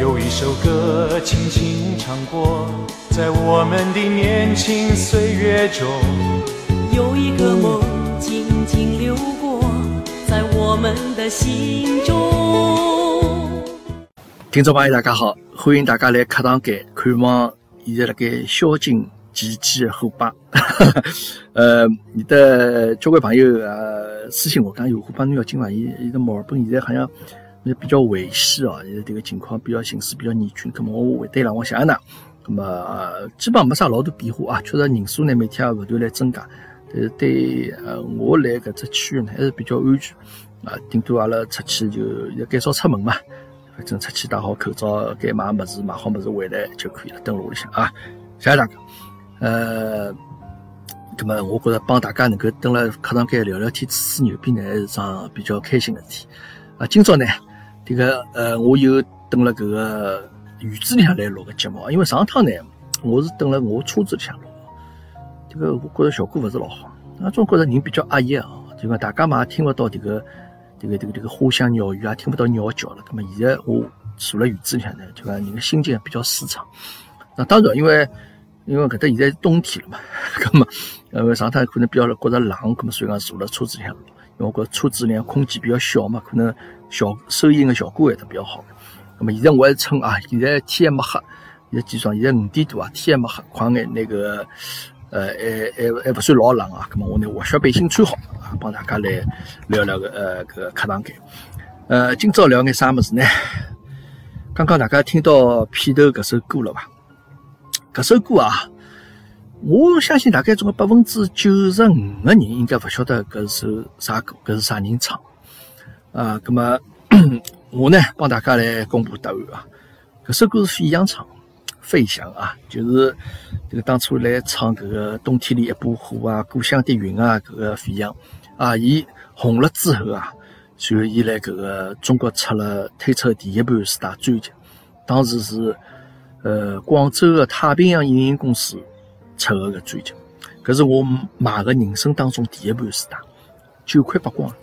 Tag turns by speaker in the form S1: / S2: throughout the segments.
S1: 有一首歌轻轻唱过，在我们的年轻岁月中。
S2: 有一个梦静静流过，在我们的心中。
S3: 听众朋友，大家好，欢迎大家来客堂间看望现在辣盖宵禁期间的虎爸。呃，你的交关朋友呃私信我讲，有虎爸你要紧伐？伊伊在墨尔本现在好像。也比较危险哦，现在这个情况比较形势比较严峻。那么我回答了，我想想呢，那么基本上没啥老大变化啊，确实人数呢每天也不断来增加。但是对呃我来搿只区域呢还是比较安全啊，顶多阿拉出去就要减少出门嘛，反正出去戴好口罩，该买物事买好物事回来就可以了，等屋里向啊。谢谢大家。呃，那么我觉着帮大家能够蹲辣课堂间聊聊天、吹吹牛逼呢，还是桩比较开心的事体啊。今朝呢。这个呃，我又登了搿个院子里向来录个节目，因为上趟呢，我是登了我车子里向录，这个我觉着效果勿是老好，啊，总觉着人比较压抑啊，就讲大家嘛听勿到这个这个这个这个花香鸟语啊，听不到鸟叫了。那么现在我坐辣院子里向呢，就讲人的心情比较舒畅。那当然，因为因为搿搭现在是冬天了嘛，那么呃上趟可能比较觉着冷，那么所以讲坐辣车子里向录。因为我觉车子里向空间比较小嘛，可能效收音的效果还是比较好的。那么现在我还是趁啊，现在天还没黑，现在几双，现在五点多啊，天还没黑，快眼那个呃还还还不算老冷啊。那么我拿滑雪背心穿好啊，帮大家来聊聊个呃个课堂间。呃，今朝聊眼啥么子呢？刚刚大家听到片头搿首歌了吧？搿首歌啊。我相信大概总共百分之九十五的人应该勿晓得搿是首啥歌，搿是啥人唱啊？葛么 我呢帮大家来公布答案啊！搿首歌是费翔唱，费翔啊，就是这个当初来唱搿个冬天里一把火啊，故乡的云啊，搿个费翔啊，伊红了之后啊，随后伊来搿个中国出了推出第一盘四大专辑，当时是呃广州的太平洋影音公司。出个个专辑，搿是我买的人生当中第一盘磁带，九块八光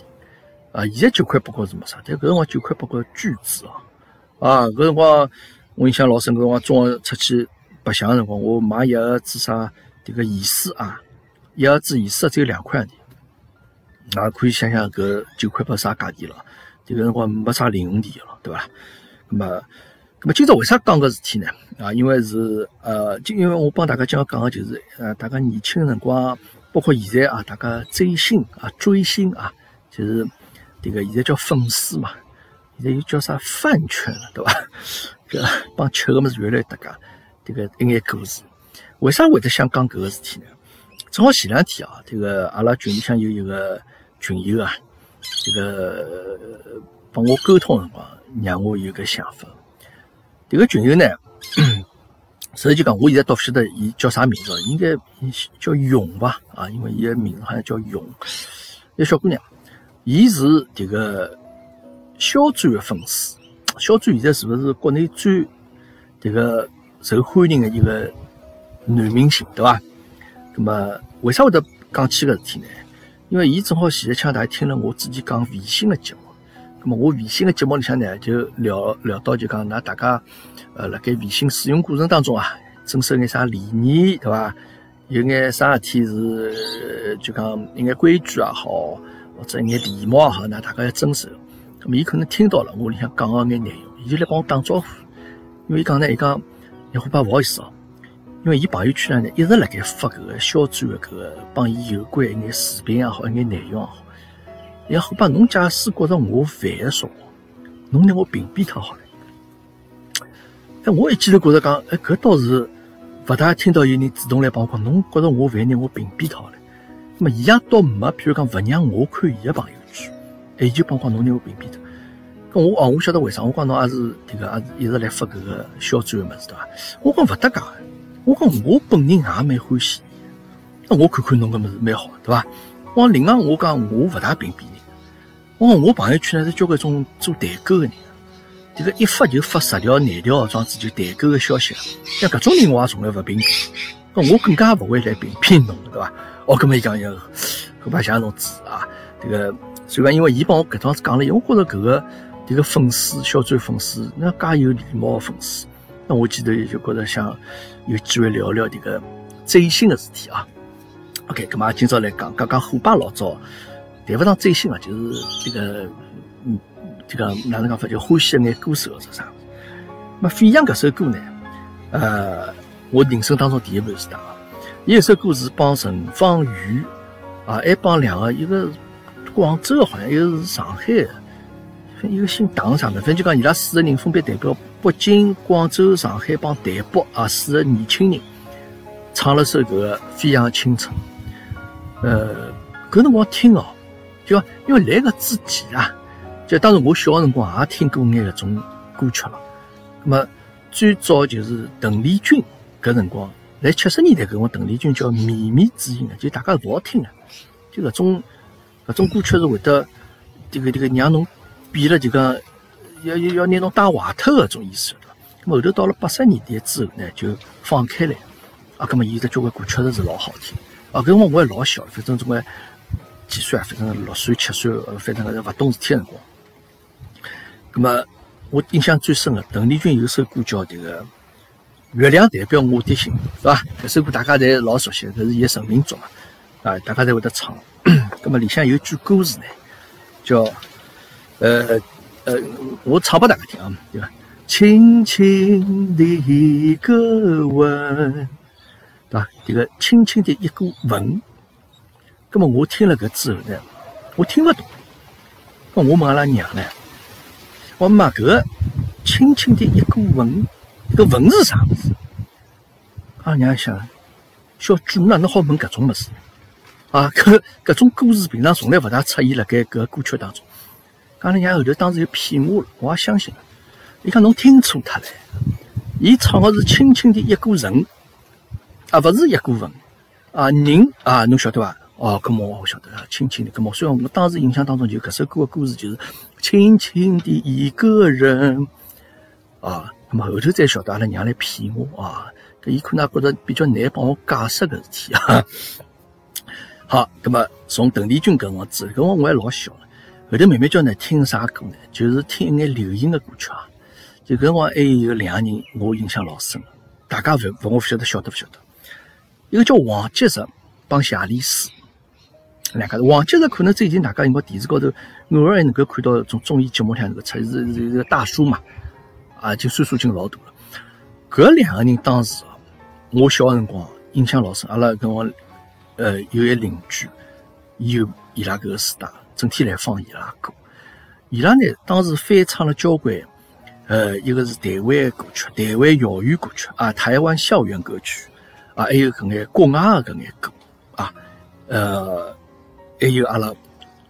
S3: 啊！现在九块八光是没啥，但搿辰光九块八光巨值啊！啊，搿辰光我印象老深，搿辰光中学出去白相个辰光，我买一盒子啥迭个盐水啊，一盒子盐水只有两块钿，那可以想想搿九块八啥价钿了？迭个辰光没啥零用钿了，对伐？那么。那么今朝为啥讲个事体呢？啊，因为是呃，就因为我帮大家讲讲个就是，呃，大家年轻的辰光，包括现在啊，大家追星啊，追星啊，就是这个现在叫粉丝嘛，现在又叫啥饭圈了，对吧？这帮吃个么子越来越搭界，这个一眼故事。为啥会得想讲搿个事体呢？正好前两天啊，这个阿拉群里向有一个群友啊，这个帮我沟通辰光，让我有个想法。这个群友呢，实际讲，我现在都不晓得伊叫啥名字，应该叫勇吧？啊，因为伊的名字好像叫勇。一个小姑娘，伊是这个肖战的粉丝。肖战现在是不是国内最这个受欢迎的一个男明星，对吧？那么为啥会得讲起搿事体呢？因为伊正好前一枪，大家听了我之前讲微信的节目。那么我微信的节目里向呢，就聊聊到就讲，那大家呃，辣盖微信使用过程当中啊，遵守眼啥礼仪，对伐？有眼啥事体是就讲一眼规矩也好，或者一眼礼貌也好，那大家要遵守。那么伊可能听到了我里向讲个眼内容，伊就来帮我打招呼。因为伊讲呢，伊讲，你伙伴不好意思哦，因为伊朋友圈呢一直辣盖发搿个小转的搿个帮伊有关一眼视频也好，一眼内容也好。也好吧，侬假使觉着我烦的说话，侬拿我屏蔽脱好了。哎，我一记头觉着讲，哎，搿倒是勿大听到有人主动来帮我讲，侬觉着我烦，拿我屏蔽脱好了。那么伊也倒没，譬如讲勿让我看伊个朋友圈，伊就帮我讲侬拿我屏蔽脱。搿我哦，我晓得为啥，我讲侬也是迭个，也是一直来发搿个小转的物事对伐？我讲勿搭界，我讲我本人也蛮欢喜，那我看看侬搿物事蛮好，对伐？我另外我讲我勿大屏蔽人。我我朋友圈呢是交关种做代购个人，这个一发就发十条、廿条，装子就代购的消息。像搿种人我也从来勿屏蔽，那我更加勿会来屏蔽侬，对伐？哦，搿么伊讲要后排谢侬支持啊，这个所以，因为伊帮我搿桩子讲了，我觉着搿个迭个粉丝小转粉丝，那介有礼貌的粉丝，那我记得就觉着想有机会聊聊迭个追星的事体啊。OK，咁嘛，今朝来讲讲讲虎爸老早谈勿上追星啊，就是这个嗯，这个哪能讲法，就欢喜一眼歌手是啥？那飞扬搿首歌呢？呃，我人生当中第一盘是打，伊一首歌是帮陈芳宇啊，还帮两个，一个广州好像一个是上海的。一个姓唐啥的，反正就讲伊拉四个人分别代表北京、广州、上海帮台北啊四个年轻人，唱了首搿个《飞扬青春》。呃，搿辰光听哦，就因为来搿之前啊，就当时我小个辰光也听过眼搿种歌曲了。那么最早就是邓丽君搿辰光，在七十年代搿辰光，邓丽君叫靡靡之音啊，就大家勿好听啊，就搿种搿种歌曲是会得迭个迭个让侬。变了就讲要要要拿侬带坏脱搿种意思，后头到了八十年代之后呢，就放开来，啊，咁么伊的交关歌确实是老好听，啊，搿辰光我还老小，反正总归几岁啊，反正六岁七岁，反正是勿懂事体辰光。咁么我印象最深的，邓丽君有首歌叫迭个《月亮代表我的心》，是吧？搿首歌大家侪老熟悉，搿是伊的成名作嘛，啊，大家侪会得唱。咁么里向有句歌词呢，叫。呃呃，我唱拨大家听啊，对吧？轻轻的一个吻，对吧？这个轻轻的一个吻，那么我听了搿之后呢，我听勿懂。那我问阿拉娘呢，我妈搿轻轻的一个吻，搿文是啥物事？阿拉娘想，小猪哪能好问搿种物事？啊，搿搿种故事平常从来勿大出现辣盖搿歌曲当中。讲了，娘后头当时就骗我了，我也相信了。伊讲侬听错脱了，伊唱的是轻轻的一个人，啊，勿是一个文，啊，人啊，侬晓得伐？哦，搿么我晓得了，轻轻的，搿么虽然我当时印象当中就搿首歌的歌词就是轻轻的一个人，啊，搿么后头再晓得阿拉娘来骗我啊，搿伊可能觉着比较难帮我解释搿事体啊。好，那么从邓丽君搿辰光之后，搿辰光我还老小。后头慢慢叫呢听啥歌呢？就是听一眼流行的歌曲啊。就搿辰光还有两个人，我印象老深。大家勿勿，我勿晓得晓得勿晓得。一个叫王杰石帮谢丽斯两个。王杰石可能最近大家应该电视高头偶尔还能够看到从综艺节目里向那个出是是一个大叔嘛，啊，就岁数已经老大了。搿两个人当时啊，我小辰光印象老深。阿拉跟我呃有一邻居有伊拉搿个时代。整天来放伊拉歌，伊拉呢当时翻唱了交关，呃，一个是台湾歌曲，台湾校园歌曲啊，台湾校园歌曲啊，还有搿眼国外的搿眼歌啊，呃，还有阿拉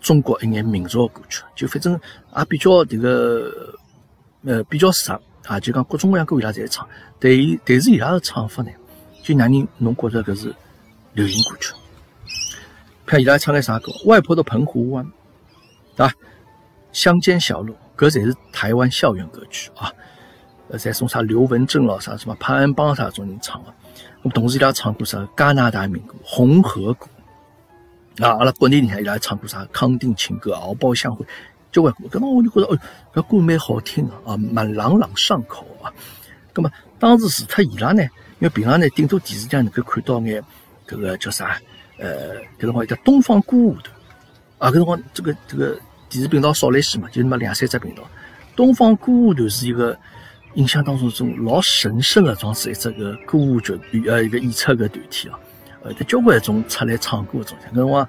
S3: 中国一眼民族歌曲，就反正也比较这个呃比较熟啊，就讲各种各样歌伊拉侪唱，但伊但是伊拉的唱法呢，就让人侬觉着搿是流行歌曲。看伊拉唱的啥歌，《外婆的澎湖湾》。对吧？乡间小路，搿才是台湾校园歌曲啊！呃，再送啥刘文正咯，啥什么潘安邦啥种人唱的。我同时伊拉唱过啥加拿大民歌《红河谷》啊，阿拉国内里向伊拉唱过啥康定情歌《敖包相会》，交关歌。搿么我就觉得，哦，搿歌蛮好听的啊，蛮朗朗上口啊。搿么当时除脱伊拉呢，因为平常呢，顶多电视上能够看到眼搿个叫啥？呃，搿辰光叫东方歌舞团啊，搿辰光这个这个。电视频道少了一些嘛，就那么两三只频道。东方歌舞团是一个印象当中一种老神圣的，装是一只个歌舞剧呃一个演出个团体啊。呃，他交关种出来唱歌种，像辰光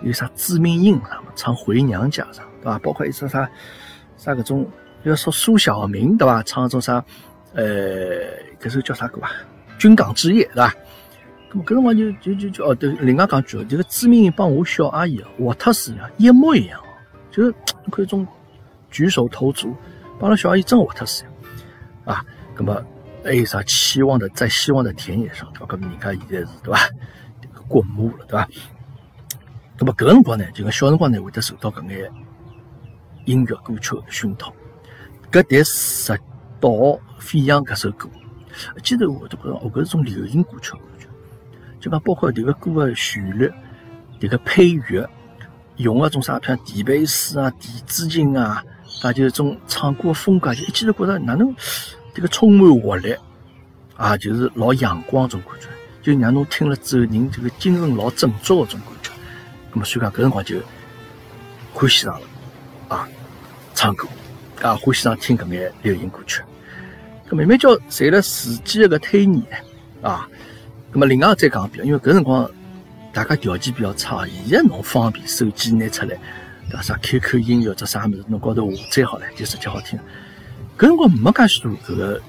S3: 有啥知名音啥嘛，唱回娘家啥，对吧？包括一首啥啥搿种，要说苏小明对吧？唱种啥呃，搿首叫啥歌啊？军港之夜对吧？咁么搿辰光就就就就哦，对，另外讲句哦，这个知名音帮我小阿姨啊，活脱是一样，一模一样哦。就是 可一种举手投足，帮了小阿姨真活特似啊！那么还有啥期望的，在希望的田野上，对吧？搿么人家现在是对吧？这个滚木了，对吧？那么搿辰光呢，就讲小辰光呢，会得受到搿眼音乐歌曲的熏陶。搿第十道飞扬搿首歌，一记头我都觉着哦，搿是种流行歌曲，就讲包括迭个歌的旋律，迭个配乐。用那种啥像迪贝斯啊、电子琴啊、啊，就是种唱歌的风格，就一记头觉着哪能这个充满活力啊，就是老阳光种感觉，就让侬听了之后人这个精神老振作的种感觉。那么所以讲搿辰光就欢喜上了，唱歌啊，欢喜上听搿眼流行歌曲。搿慢慢叫随着时间的搿推移啊，那么另外再讲一遍，因为搿辰光大家条件比较差，现在侬方便手机拿出来，对伐？啥 QQ 音乐这啥物事，侬高头下载好了就直接好听。搿辰光没介许多搿个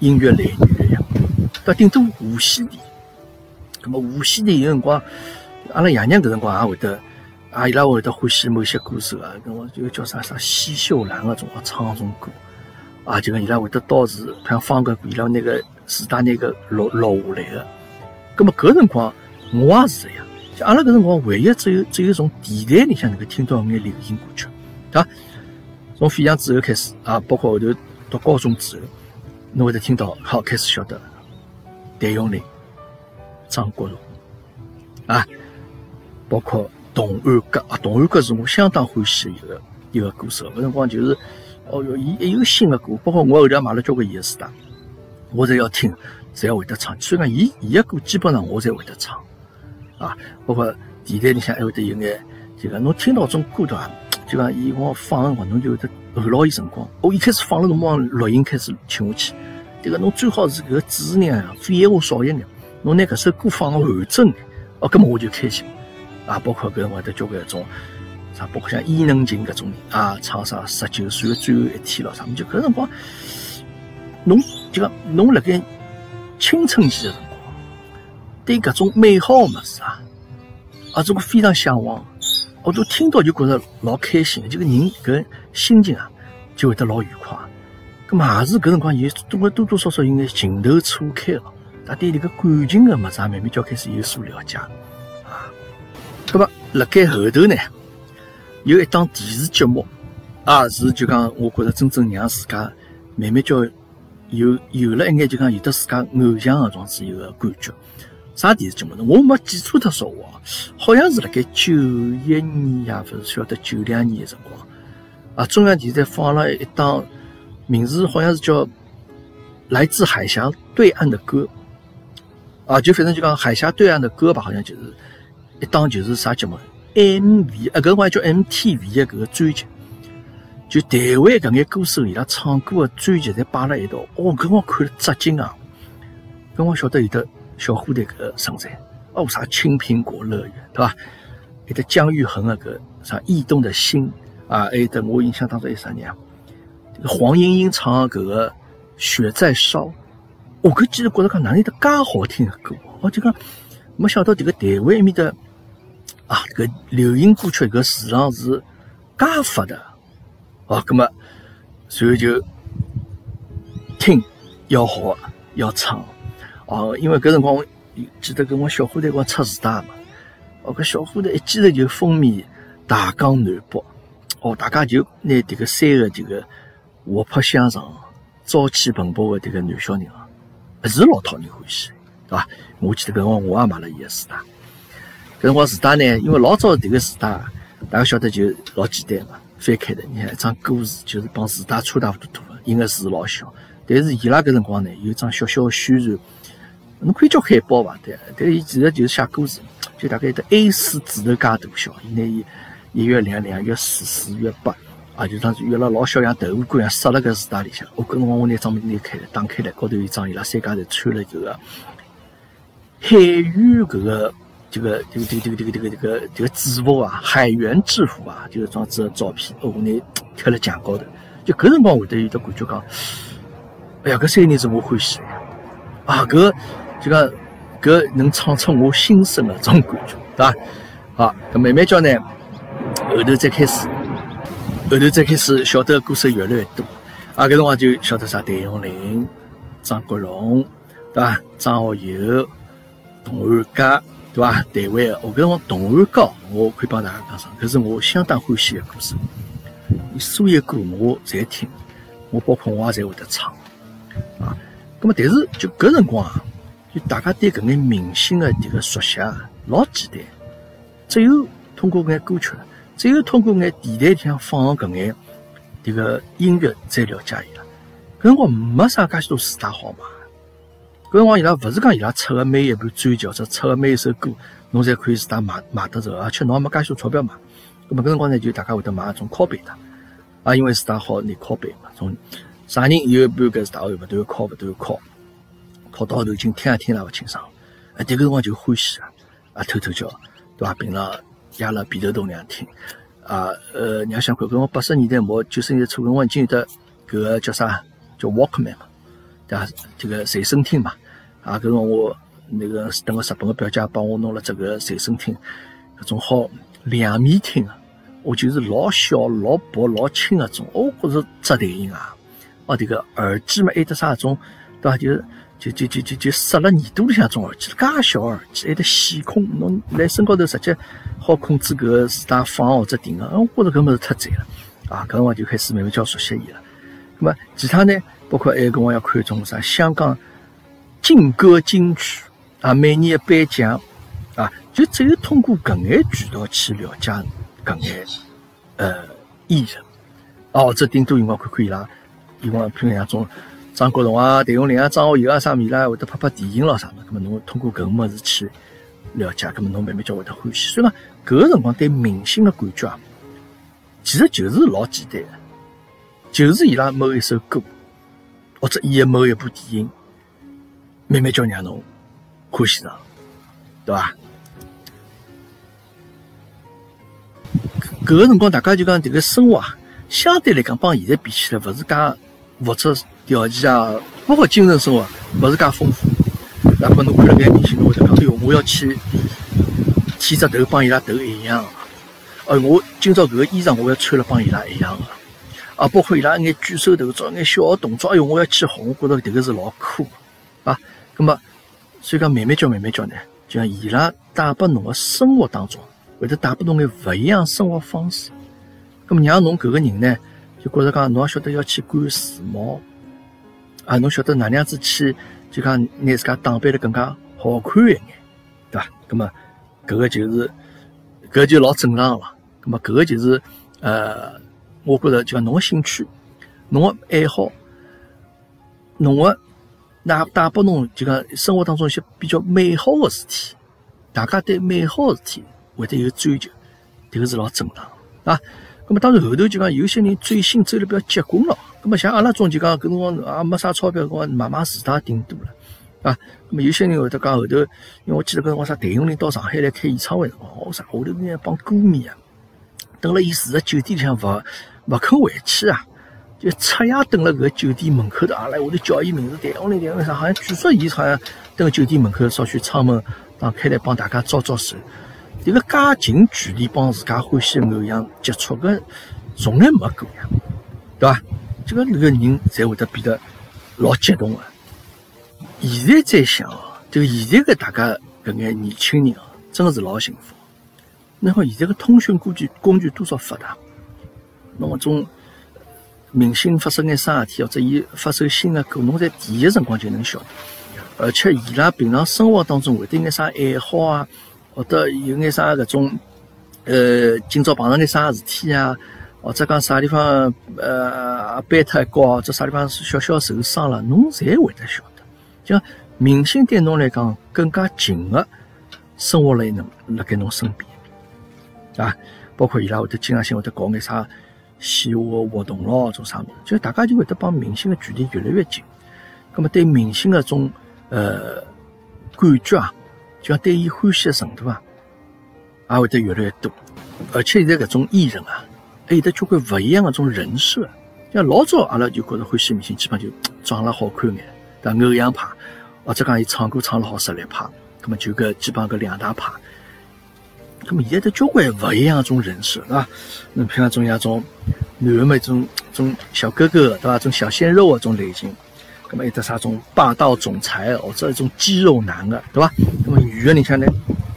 S3: 音乐来源呀，对顶多无线电。咁么无线电有辰光，阿拉爷娘搿辰光也会得，啊伊拉会得欢喜某些歌手啊，跟我就叫啥啥西秀兰个种唱种歌。啊，就讲伊拉会得到时，譬如放个伊拉那个自带那个录录下来个。咁么搿辰光我也是一样，就阿拉搿辰光唯一只有只有从电台里向能够听到眼流行歌曲，对伐？从飞翔之后开始啊，包括后头到高中之后，侬会得听到好开始晓得谭咏麟、张国荣啊，包括童安格啊，童安格是我相当欢喜的一个一个歌手，搿辰光就是。哦哟，伊一有新的歌，包括我后头买了交关伊的磁带，我侪要听，侪要会得唱。所以讲，伊伊的歌基本上我侪会得唱，啊，包括电台里向还会得有眼，就讲侬听到种歌的话？就讲伊我放辰光，侬就会得候牢伊辰光。我一开始放了辰光，录音开始听下去，这个侬最好是搿个主持人啊，废话少一点，侬拿搿首歌放个完整，哦，搿么我就开心。啊，包括搿辰光得交关种。啥，包括像伊能静搿种人啊，唱啥十九岁的最后一天咯，啥么就搿辰光，侬就讲侬辣盖青春期的辰光，对搿种美好物事啊，啊，这个非常向往，我都听到就觉着老开心，这个人搿心情啊，就会得老愉快。咁嘛也是搿辰光有多多多少少有眼情窦初开了，他对这个感情的物事慢慢就开始有所了解。那么辣盖后头呢？有一档电视节目，啊，是就讲，我觉着真正让自家慢慢叫有有了一眼，就讲有的自家偶像的种子一个感觉。啥电视节目呢？我没记错特说话，好像是辣盖九一年呀，不是晓得九两年的辰光，啊，中央电视台放了一档，名字好像是叫《来自海峡对岸的歌》，啊，就反正就讲海峡对岸的歌吧，好像就是一档就是啥节目。M V 啊，搿光叫 M T V 的搿个专辑，就台湾搿眼歌手伊拉唱歌的专辑侪摆辣一道。哦，搿光看了扎惊啊！搿光晓得有的小虎队搿个存在，哦，啥青苹果乐园，对伐？有的姜育恒的搿啥驿动的心啊，还有的我印象当中有啥人啊？黄莺莺唱搿个雪在烧，我搿记得觉着讲哪里得介好听的歌，我就讲没想到这个台湾面的。啊，这个流行歌曲搿市场是介发达，哦，葛么，所以就听要学要唱，哦，因为搿辰光我记得跟我小虎队光出时代嘛，哦，搿小虎队一记头就风靡大江南北，哦，大家就拿迭个三个这个活泼向上、朝气蓬勃的迭个男小人啊，是老讨人欢喜，对伐？我记得搿辰光我也买了伊个时代。搿辰光磁带呢，因为老早迭个磁带，大家晓得就老简单嘛，翻开的，你看一张歌词就是帮磁带差大不多的，印个字老小。但是伊拉搿辰光呢，有张小小的宣传，侬可以叫海报伐？对，但伊其实就是写歌词，就大概得 A 四纸头介大小，伊拿伊一月两，两月四，四月八，啊，就当约了老小像豆腐干一样塞辣搿磁带里向。我搿辰光我拿张拿开了，打开来，高头有一张伊拉三家头穿了搿个海员搿个。这个这个这个这个这个这个这个这个制服啊，海员制服啊，就是装子照片，哦，我拿贴了墙高头。就搿辰光会得有的感觉讲，哎呀，搿三个人是我欢喜，啊，搿就讲搿能唱出我心声的种感觉，对伐？好，搿慢慢叫呢，后头再开始，后头再开始晓得歌手越来越多，啊，搿辰光就晓得啥谭咏麟、张国荣，对伐？张学友、童安格。对伐？台湾的，我搿辰光童安格，我可以帮大家讲声，搿是我相当欢喜的歌手。伊所有歌我侪听，我包括我也侪会得唱。啊，葛么但是就搿辰光啊，就大家对搿眼明星的迭个熟悉啊，老简单，只有通过搿眼歌曲，只有通过眼电台里向放搿眼迭个音乐再了解伊拉。搿辰光没啥介许多磁带好买，搿辰光伊拉勿是讲伊拉出个每一盘专辑或者出个每一首歌，侬侪可以自家买买得着，而且侬也没介许多钞票买。咾么搿辰光呢，就大家会得买一种拷贝的，啊，因为自家好拿拷贝嘛，从啥人有一盘搿磁带，哦，勿断拷，勿断拷，拷到后头已经听也听也勿清爽，啊，迭个辰光就欢喜啊，啊，偷偷叫，对伐？平常压辣鼻头洞里向听。啊，呃，你要想看，搿辰光八十年代末九十年代初，搿辰光已经有得搿个叫啥，叫 Walkman 嘛，对伐？这个随身听嘛，啊，搿辰光我那个等个日本个表姐帮我弄了这个随身听，搿种好两面听个，我就是老小、老薄、老轻个种，我觉着扎台音啊，哦，迭个耳机嘛，还得啥种，对伐？就就就就就就塞了耳朵里向种耳机，介小耳机，还得线控，侬辣身高头直接。好控制搿个磁带放或者停个，我觉着搿物事太赞了啊！搿辰光就开始慢慢叫熟悉伊了。那么其他呢，包括还有辰光要看种啥香港劲歌金曲啊，每年的颁奖啊，就只有通过搿眼渠道去了解搿眼呃艺人哦，或者顶多辰光看看伊拉，伊光譬如像种张国荣啊、谭咏麟啊、张学友啊啥米啦，会得拍拍电影咯啥么，搿么侬通过搿个物事去。了解，咁么侬慢慢就会得欢喜。所以讲，搿个辰光对明星的感觉啊，其实就是老简单的，就是伊拉某一首歌，或者伊的某一部电影，慢慢叫让侬欢喜上，对伐？搿个辰光大家就讲迭个生活啊，相对来讲帮现在比起来，勿是介物质条件啊，包括精神生活，勿是介丰富。那么侬看了眼明星，侬会得讲，哎哟，我要去剃只头，帮伊拉头一样。哦，我今朝搿个衣裳，我要穿了帮伊拉一样的。啊，啊包括伊拉眼举手投足、眼小动作，哎哟，我要去学，我觉着迭个是老酷啊。那么，所以讲慢慢教、慢慢教呢，就像伊拉带拨侬个生活当中，会得带拨侬眼勿一样生活方式。那么让侬搿个人呢，就觉着讲，侬也晓得要去管时髦啊，侬晓得哪能样子去。就讲拿自家打扮得更加好看一眼，对伐？那么搿个就是，搿就老正常了。那么搿个就是，呃，我觉着就讲侬个兴趣、侬个爱好、侬个那带拨侬就讲生活当中一些比较美好的事体，大家对美好的事体会得有追求，迭个是老正常啊。那么当然后头就讲有些人追星追得比较结棍了。那么像阿拉种就讲搿辰光也没啥钞票，搿辰光买买磁带顶多了啊。那么有些人会得讲后头，因为我记得搿辰光啥谭咏麟到上海来开演唱会辰光，哦啥后头那帮歌迷啊，等了伊住在酒店里向勿勿肯回去啊，就彻夜等了搿酒店门口头，阿拉会头叫伊名字谭咏麟，谭咏麟啥，好像据说伊好像等酒店门口稍许窗门打开来帮大家招招手。迭个介近距离帮自家欢喜偶像接触个，从来没过呀，对伐？这个个人才会得变得老激动啊！现在在想啊，就现在的大家搿眼年轻人啊，真的是老幸福。你看现在个通讯工具工具多少发达，侬种明星发生眼啥事体，或者伊发首新的歌，侬在第一辰光就能晓得。而且伊拉平常生活当中会得眼啥爱好啊，或者有眼啥搿种，呃，今朝碰上眼啥事体啊？或者讲啥地方呃背太高，或者啥地方小小受伤了，侬侪会得晓得。就明星对侬来讲更加近的生活在侬辣盖侬身边啊，包括伊拉会得经常性会得搞眼啥线下的活动咯，做啥物事，就大家就会得帮明星的距离越来越近。那么对明星的种呃感觉啊，就像对伊欢喜的程度啊，也会得越来越多。而且现在搿种艺人啊。还有得交关勿一样的种人设，像老早阿拉就觉得欢喜明星，基本就长了好看眼，但偶像派，或者讲伊唱歌唱了好实力派，那么就搿基本上搿两大派。那么现在交关勿一样的种人设，对伐？侬譬如种像种男的嘛，种种小哥哥，对伐？种小鲜肉啊，种类型。那么有得啥种霸道总裁，或者一种肌肉男的，对伐？那么女的你像呢，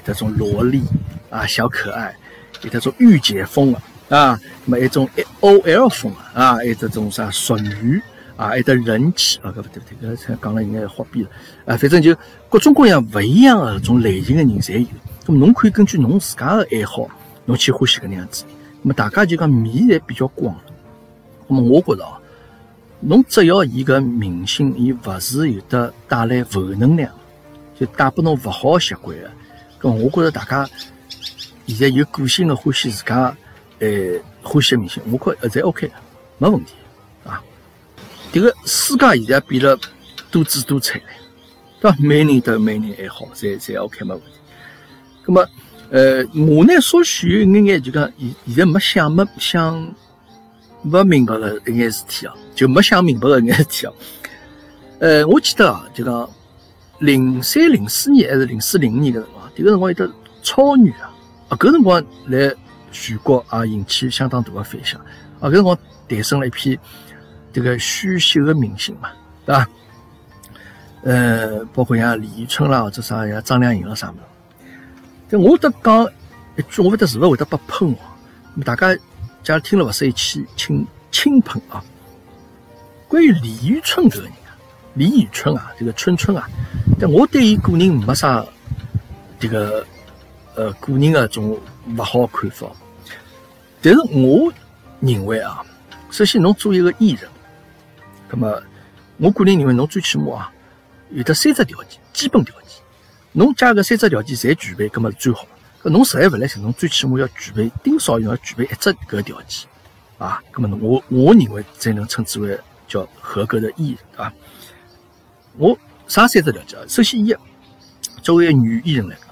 S3: 这种萝莉啊，小可爱，有得种御姐风啊。啊，那么一种 O L 风啊，还有这种啥淑女啊，还有得人气啊，搿不对不对，搿才讲了应该好比了啊，反正就各种各样勿一样的种类型的人侪有。咁侬可以根据侬自家的爱好，侬去欢喜搿能样子。咁么大家就讲面侪比较广，那么我觉着哦，侬只要伊搿明星伊勿是有得带来负能量，就带拨侬勿好习惯个，搿我觉着大家现在有个性个欢喜自家，呃，欢喜明星，我觉侪 OK 个，没问题啊。迭个世界现在变得多姿多彩了，对伐？每人都有每人爱好，侪侪 OK 没问题。葛么，呃，我呢稍许有眼眼就讲，现现在没想没想。不明白个一眼事体哦，就没想明白个一眼事体哦。呃，我记得啊，就讲零三零四年还是零四零五年个辰光，迭个辰光有得超女啊，啊，搿辰光来全国也引起相当大个反响啊。搿辰光诞生了一批迭个选秀个明星嘛，对伐？呃，包括像李宇春啦，或者啥像张靓颖啦啥物事。但我得讲一句，我勿得是勿会得被喷哦。大家。假如听了勿适意，去轻轻喷啊！关于李宇春这个人啊，李宇春啊，这个春春啊，但我对伊个人没啥这个呃个人的种勿好看法。但是我认为啊，首先侬做一个艺人，那么我个人认为侬最起码啊有得三只条件，基本条件，侬加搿三只条件侪具备，搿么是最好。搿侬实在勿来塞，侬最起码要具备，顶少要具备一只搿条件，啊，搿么侬我我认为才能称之为叫合格的艺人，啊？我啥三只条件？首先一，作为女艺人来讲，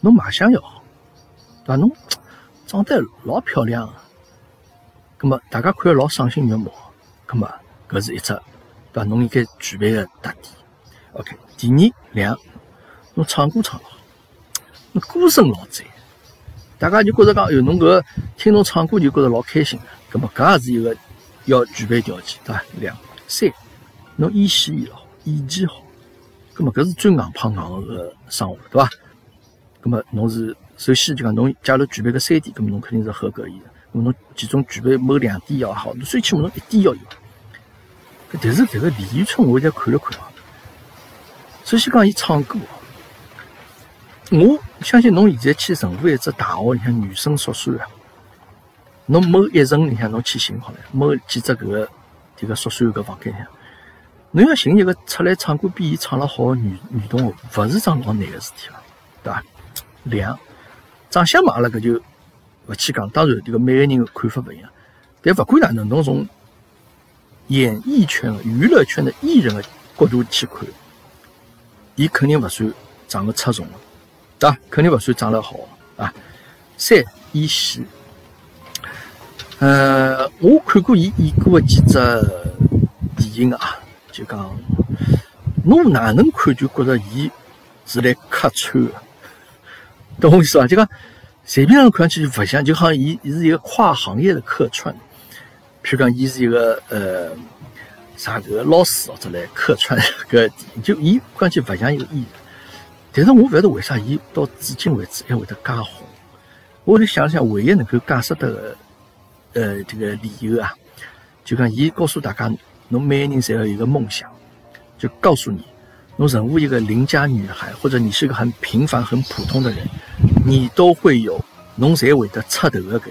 S3: 侬卖相要好，对伐？侬长得老漂亮，搿么大家看老赏心悦目，搿么搿是一只，对伐？侬应该具备个特点。OK，第二两，侬唱歌唱得好。歌声老赞，大家就觉着讲，哟，侬搿听侬唱歌就觉着老开心的，搿么搿也是一个要具备条件，对伐？两三，侬演戏演好，演技好，搿么搿是最硬碰硬个生活，对伐？搿么侬是首先就讲侬假如具备搿三点，搿么侬肯定是合格艺人。搿么侬其中具备某两点要好，最起码侬一点要有。但是迭个李宇春，我现在看了看啊，首先讲伊唱歌。我相信侬现在去任何一只大学里向女生宿舍啊，侬某一层里向侬去寻好了，某几只搿个迭个宿舍搿房间里向，侬要寻一个出来唱歌比伊唱了好的女女同学，勿是桩老难个事体了，对伐？两长相嘛，阿拉搿就勿去讲，当然迭个每个人个看法勿一样，但勿管哪能，侬从演艺圈娱乐圈的艺人个角度去看，伊肯定勿算长得出众个。对？肯定不算长得好啊。三演戏，呃，我看过伊演过的几只电影啊，就讲，侬哪能看就觉着伊是来客串的，懂我意思伐？就讲随便人看上去就勿像，就好像伊伊是一个跨行业的客串，譬如讲伊是一个呃啥个老师或者来客串个，就伊看上去勿像一个艺人。但是我勿晓得为啥伊到至今为止还会得介红。我来想想，唯一能够解释得个呃这个理由啊，就讲伊告诉大家，侬每个人侪有一个梦想，就告诉你，侬任何一个邻家女孩，或者你是一个很平凡、很普通的人，你都会有，侬侪会得出头的搿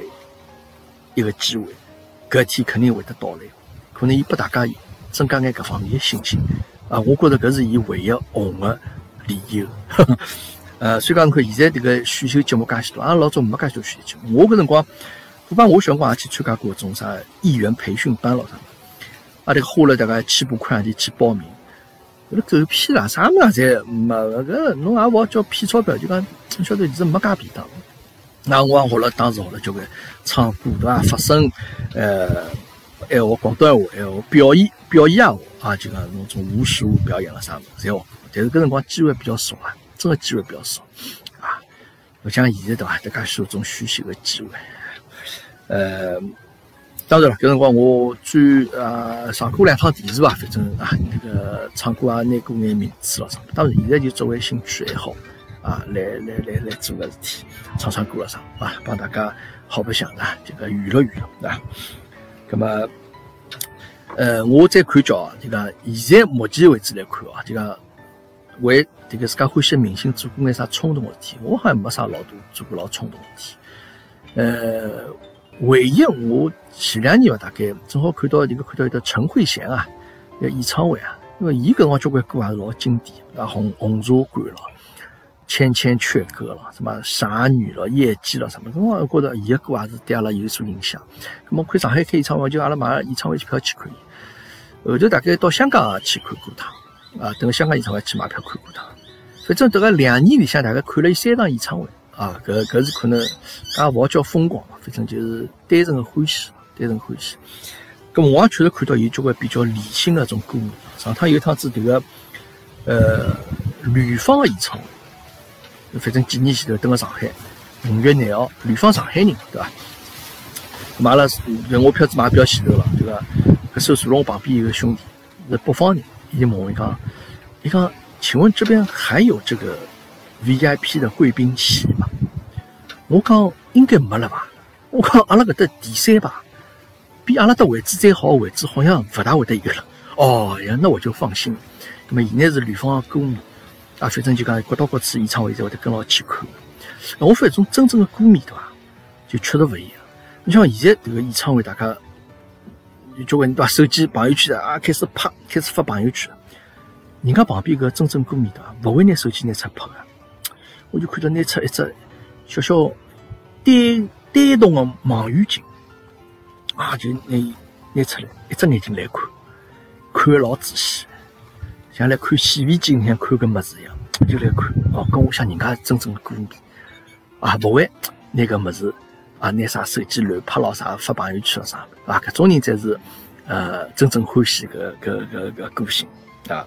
S3: 一个机会，搿天肯定会得到来。可能伊拨大家增加眼搿方面的信心啊，我觉着搿是伊唯一红的。理由，呃，所以讲，侬看现在这个选秀节目介许多，阿拉老早没介许多选秀节目。我搿辰光，我帮我小辰光也去参加过种啥艺员培训班咯啥，啊，这个花了大概千把块洋钿去报名，搿个狗屁啦，啥物事侪没，搿侬也勿好叫骗钞票，就讲晓得其实没介便当。那我学了，当时学了交关唱歌对伐？发声，呃，还学广东话，还学表演，表演也学啊，就讲侬种无实物表演了啥物事侪学。但是搿辰光机会比较少啊，真的机会比较少啊，勿像现在对伐？大家有种选秀的机会。呃，当然了，搿辰光我最啊上过两趟电视吧，反正啊那个唱歌啊拿过眼名次了啥。当然现在就作为兴趣爱好啊，来来来来做个事体，唱唱歌了啥啊，帮大家好白相啊，这个娱乐娱乐啊。那么，呃，我再看叫这个现在目前为止来看啊，这个。为这个自家欢喜的明星做过眼啥冲动的事体？我好像没啥老多做过老冲动的事体。呃，唯一我前两年伐，大概正好看到迭个看到一个陈慧娴啊，个演唱会啊，因为伊搿辰光交关歌也是老经典，啊红红茶馆咯，千千阙歌咯，什么傻女咯，夜姬咯，什么，我觉着伊个歌也是对阿拉有所影响。那么看上海开演唱会，就阿拉买演唱会机票去看伊。后头大概到香港也去看过趟，啊，等香港演唱会去买票看过趟。反正迭个两年里向，大概看了伊三场演唱会。啊，搿搿是可能，也勿好叫疯狂嘛，反正就是单纯的欢喜，单纯欢喜。咁我也确实看到有交关比较理性的种歌迷。上趟有一趟子迭个，呃，吕方的演唱会，反正几年前头登个上海，五月廿号，吕方上海人，对伐？买了，我票子买比较前头了，对伐？搿时候坐辣我旁边有个兄弟，是北方人，伊就问我讲，伊讲，请问这边还有这个？VIP 的贵宾席吗，我讲应该没了吧。我讲阿拉搿搭第三排，比阿拉搭位置再好的位置好像勿大会得有了。哦呀，那我就放心。那么现在是吕方的歌迷啊，反正就讲各到各处演唱会才会得跟牢去看。我发现种真正的歌迷对伐，就确实勿一样。你像现在迭个演唱会，大家交关人对伐？手机朋友圈啊，开始拍，开始发朋友圈。人家旁边搿真正歌迷对伐，勿会拿手机拿出拍个。我就看到拿出一只小小单单筒的望远镜，啊，就拿拿出来，一只眼睛来看，看的老仔细，像来看显微镜像看个么子一样，就来看。哦，跟我想人家真正的歌迷，啊，不会那个么子啊，拿啥手机乱拍咯啥，发朋友圈咯啥，啊，搿种人才是呃真正欢喜搿搿搿搿个性啊。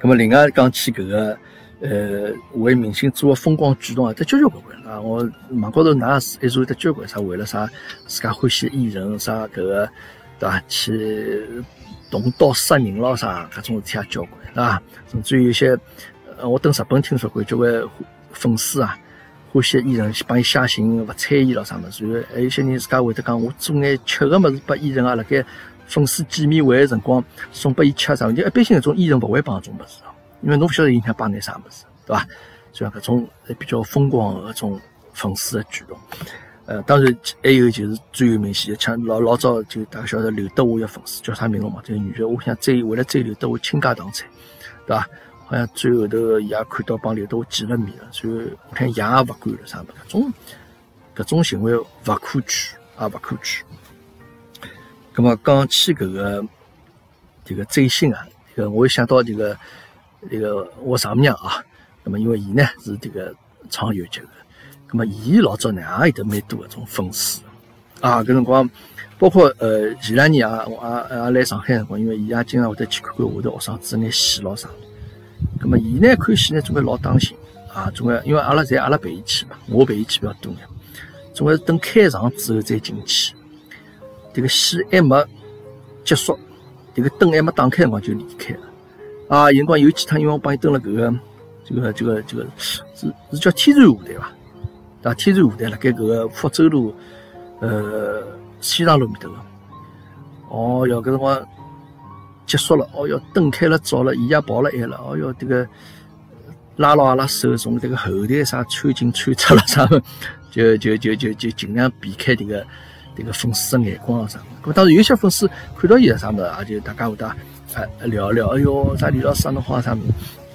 S3: 那么另外讲起搿个。呃，为明星做个疯狂举动啊，得交交关关啊！我网高头哪是还是会得交关啥？为了啥自家欢喜艺人啥搿个对伐？去动刀杀人咯啥？搿种事体也交关对伐？甚至于有些呃，我等日本听说过交关粉丝啊，欢喜艺人去帮伊写信勿睬伊咯啥物事。然后还有些人自家会得讲，我做眼吃个物事拨艺人啊，辣盖粉丝见面会个辰光送拨伊吃啥？就一般性搿种艺人勿会帮搿种物事。因为侬勿晓得影响帮眼啥物事，对伐？所以搿种比较疯狂的搿种粉丝的举动，呃，当然还有就是最有名气，像老老早就大家晓得刘德华的粉丝叫啥名字嘛？这个女的，我想追为了追刘德华倾家荡产，对伐？好像最后头伊也看到帮刘德华见了面了，所以我看也勿管了啥物事，搿种搿种行为勿可取，也勿可取。葛么讲起搿个这个追星啊，这个我想到这个。这个我丈母娘啊，那么因为伊呢是这个唱游击的，那么伊老早呢也有得蛮多搿种粉丝啊。搿辰光，包括呃前两年啊，我也也来上海辰光，因为伊也经常会得去看看下头学生子眼戏咯啥。那么伊呢看戏呢总归老当心啊，总归因为阿拉在阿拉陪伊去嘛，我陪伊去比较多呢，总归是等开场之后再进去。这个戏还没结束，这个灯还没打开辰光就离开了。啊，有辰光有几趟，因为我帮伊登了搿个，这个这个这个是是叫天然舞台伐？对？天然舞台辣盖搿个福州路，呃，西塘路面头个。哦哟，搿辰光结束了，哦哟，灯开了照了，伊也跑了晚了，哦哟，这个拉牢阿拉手，从这个后台啥穿进穿出了啥，就就就就就尽量避开迭个迭个粉丝的眼光啊啥。咾当然有些粉丝看到伊了啥物事，也就大家会得啊。聊聊，哎哟，啥李老师侬好啥么？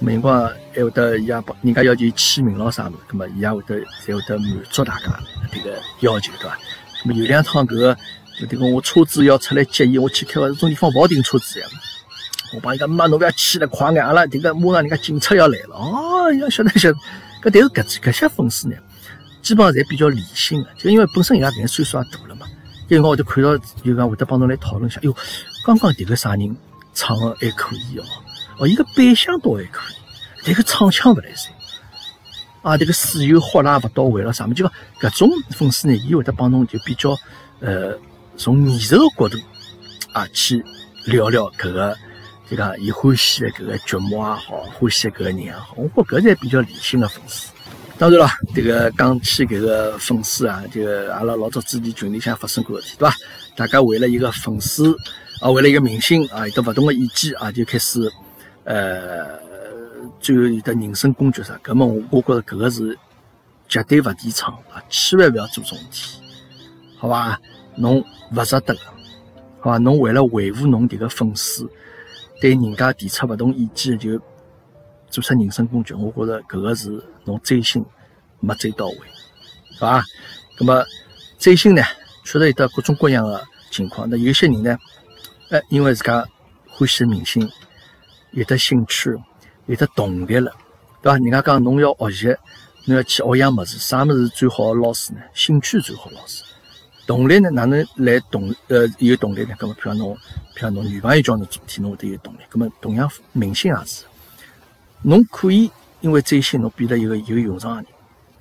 S3: 么辰光还会得伊也帮人家要求签名咯啥么？咁么伊也会得才会得满足大家这个要求，对伐？咁么有两趟搿个，这个我车子要出来接伊，我去开个这种地方勿好停车子呀。我帮伊讲，妈侬勿要去了，快眼，阿拉这个马上人家警察要来了。哦，要晓得晓得。搿但是搿搿些粉丝呢，基本上侪比较理性的，就因为本身伊拉搿岁数也大了嘛。有辰光会看到，就讲会得帮侬来讨论一下。哟，刚刚迭个啥人？唱的还可以哦，哦，伊个扮相倒还可以，但个唱腔勿来塞，啊，这个水又喝啦勿到位了，啥么就讲搿种粉丝呢，伊会得帮侬就比较呃，从艺术的角度啊去聊聊搿个，就讲伊欢喜的搿个剧目也好，欢喜搿个人也好，我觉搿才比较理性的粉丝。当然了，这个讲起搿个粉丝啊，就阿拉老早之前群里向发生过事体，对伐？大家为了一个粉丝。啊，为了一个明星啊，有得勿同的意见啊，就开始，呃，最后有得人身攻击啥？搿么我我觉着搿个是绝对勿提倡啊，千万勿要做这种事体好吧？侬勿值得，好伐？侬为了维护侬迭个粉丝，对人家提出勿同意见，就做出人身攻击，我觉着搿个是侬追星没追到位，好吧？那么追星呢，确实有得各种各样的情况。那有些人呢，哎，因为自家欢喜明星，有的兴趣，有的动力了，对伐？人家讲侬要学习。侬要去学样物事，啥物事最好的老师呢？兴趣最好老师。动力呢？哪能来动？呃，有动力呢？搿么，譬如侬，譬如侬女朋友叫侬做事体，侬会得有动力。搿么，同样明星也是。侬可以因为追星，侬变得一个有用场的人，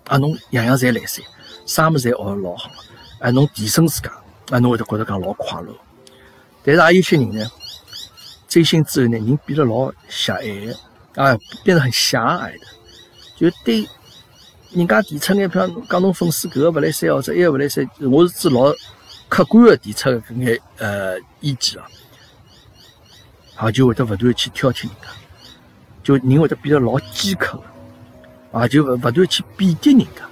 S3: 啊，侬样样侪来三，啥物事侪学得老好，啊，侬提升自家，啊，侬会得觉得讲老快乐。但是也有些人呢，追星之后呢，人变得老狭隘的，啊，变得很狭隘的，就对。人家提出眼，譬如讲侬粉丝搿个勿来三，或者埃个勿来三，我是指老客观个提出搿眼呃意见啊，啊就会得勿断去挑剔人家，就人会得变得老尖刻个，啊就勿勿断去贬低人家。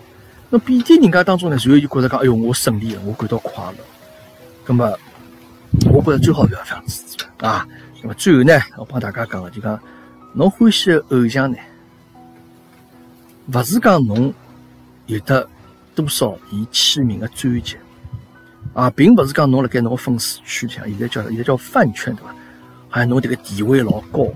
S3: 那贬低人家当中呢，随后就觉着讲，哎哟，我胜利了，我感到快乐。葛么，我觉着最好勿要这样子啊。那么最后呢，我帮大家讲个，就讲侬欢喜个偶像呢？勿是讲侬有得多少伊签名的专辑啊，并勿是讲侬辣盖侬个粉丝圈里向，现在叫现在叫饭圈对伐？好像侬迭个地位老高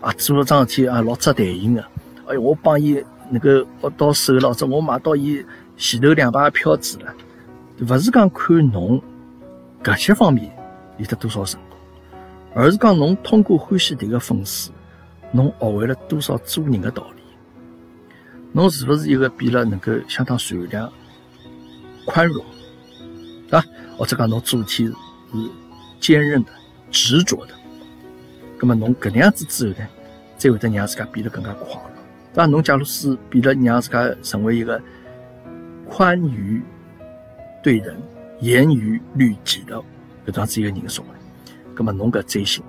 S3: 啊，做了桩事体啊老扎台型的。哎哟，我帮伊那个握到手了，或者我买到伊前头两排票子了。勿是讲看侬搿些方面有得多少成功，而是讲侬通过欢喜迭个粉丝，侬学会了多少做人的道理。侬是不是一个变了能够相当善良、宽容，啊？或者讲侬做事体是坚韧的、执着的？那么侬搿能样子之后呢，才会得让自家变得更加快乐。对伐？侬假如是变得让自家成为一个宽于对人、严于律己的搿样子一个人说话，那么侬搿追星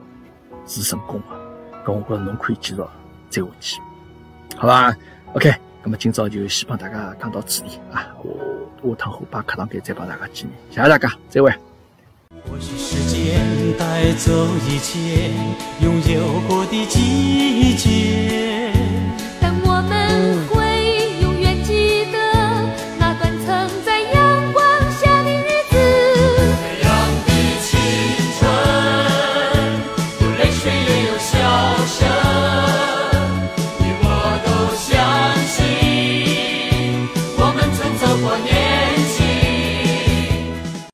S3: 是成功的。搿我觉着侬可以继续追下去，好吧？OK。那么今朝就先帮大家讲到此地啊，我下趟后把课堂间再帮大家见面，谢谢大家，再会。
S1: 或许时间带走一切拥有过的季节，我们。